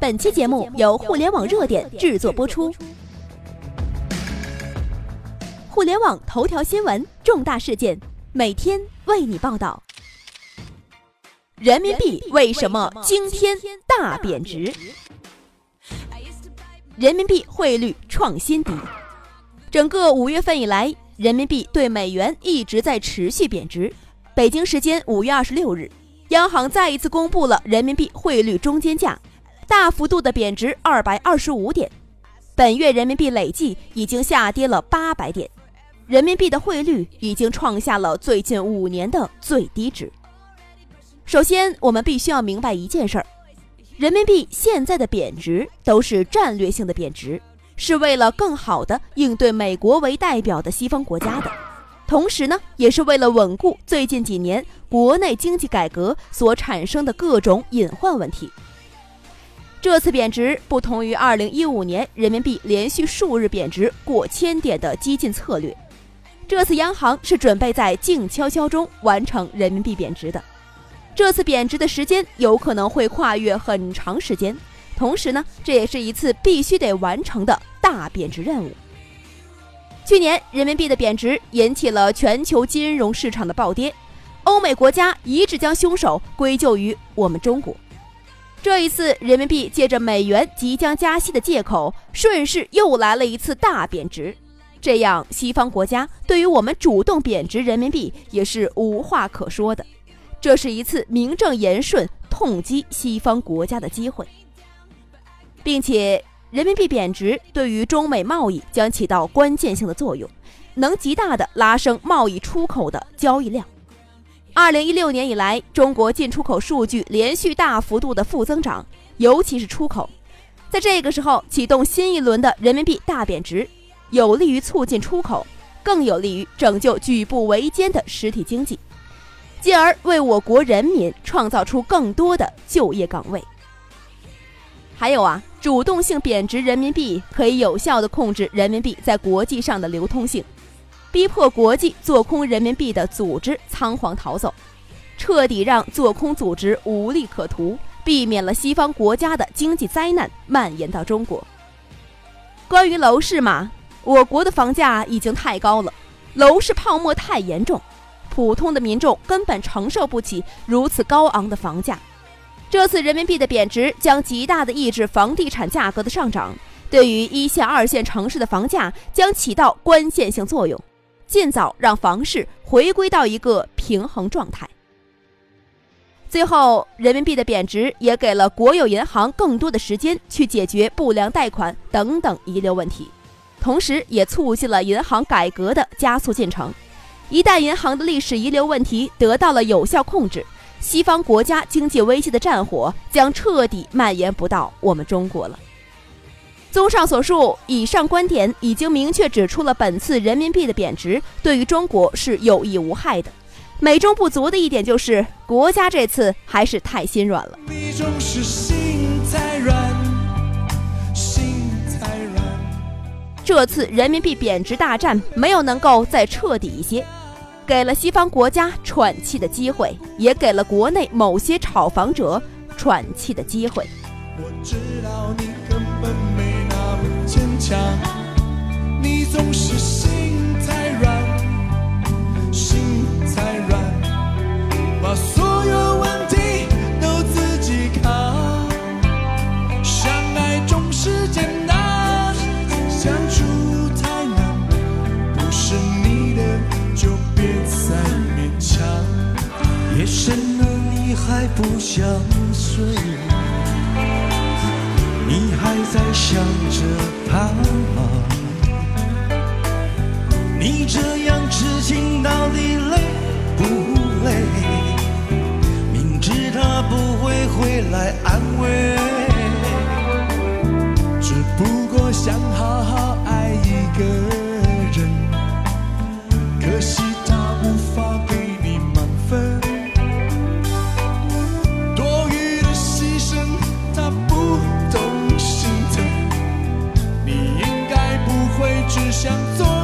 本期节目由互联网热点制作播出。互联网头条新闻，重大事件，每天为你报道。人民币为什么惊天大贬值？人民币汇率创新低。整个五月份以来，人民币对美元一直在持续贬值。北京时间五月二十六日，央行再一次公布了人民币汇率中间价。大幅度的贬值二百二十五点，本月人民币累计已经下跌了八百点，人民币的汇率已经创下了最近五年的最低值。首先，我们必须要明白一件事儿：人民币现在的贬值都是战略性的贬值，是为了更好的应对美国为代表的西方国家的，同时呢，也是为了稳固最近几年国内经济改革所产生的各种隐患问题。这次贬值不同于2015年人民币连续数日贬值过千点的激进策略，这次央行是准备在静悄悄中完成人民币贬值的。这次贬值的时间有可能会跨越很长时间，同时呢，这也是一次必须得完成的大贬值任务。去年人民币的贬值引起了全球金融市场的暴跌，欧美国家一致将凶手归咎于我们中国。这一次，人民币借着美元即将加息的借口，顺势又来了一次大贬值。这样，西方国家对于我们主动贬值人民币也是无话可说的。这是一次名正言顺痛击西方国家的机会，并且人民币贬值对于中美贸易将起到关键性的作用，能极大的拉升贸易出口的交易量。二零一六年以来，中国进出口数据连续大幅度的负增长，尤其是出口。在这个时候启动新一轮的人民币大贬值，有利于促进出口，更有利于拯救举步维艰的实体经济，进而为我国人民创造出更多的就业岗位。还有啊，主动性贬值人民币可以有效的控制人民币在国际上的流通性。逼迫国际做空人民币的组织仓皇逃走，彻底让做空组织无利可图，避免了西方国家的经济灾难蔓延到中国。关于楼市嘛，我国的房价已经太高了，楼市泡沫太严重，普通的民众根本承受不起如此高昂的房价。这次人民币的贬值将极大的抑制房地产价格的上涨，对于一线、二线城市的房价将起到关键性作用。尽早让房市回归到一个平衡状态。最后，人民币的贬值也给了国有银行更多的时间去解决不良贷款等等遗留问题，同时也促进了银行改革的加速进程。一旦银行的历史遗留问题得到了有效控制，西方国家经济危机的战火将彻底蔓延不到我们中国了。综上所述，以上观点已经明确指出了本次人民币的贬值对于中国是有益无害的。美中不足的一点就是，国家这次还是太心软了。这次人民币贬值大战没有能够再彻底一些，给了西方国家喘气的机会，也给了国内某些炒房者喘气的机会。我知道你根本坚强，你总是心太软，心太软，把所有问题都自己扛。相爱总是简单，相处太难，不是你的就别再勉强。夜深了，你还不想睡？你还在想着他吗？你这样痴情想做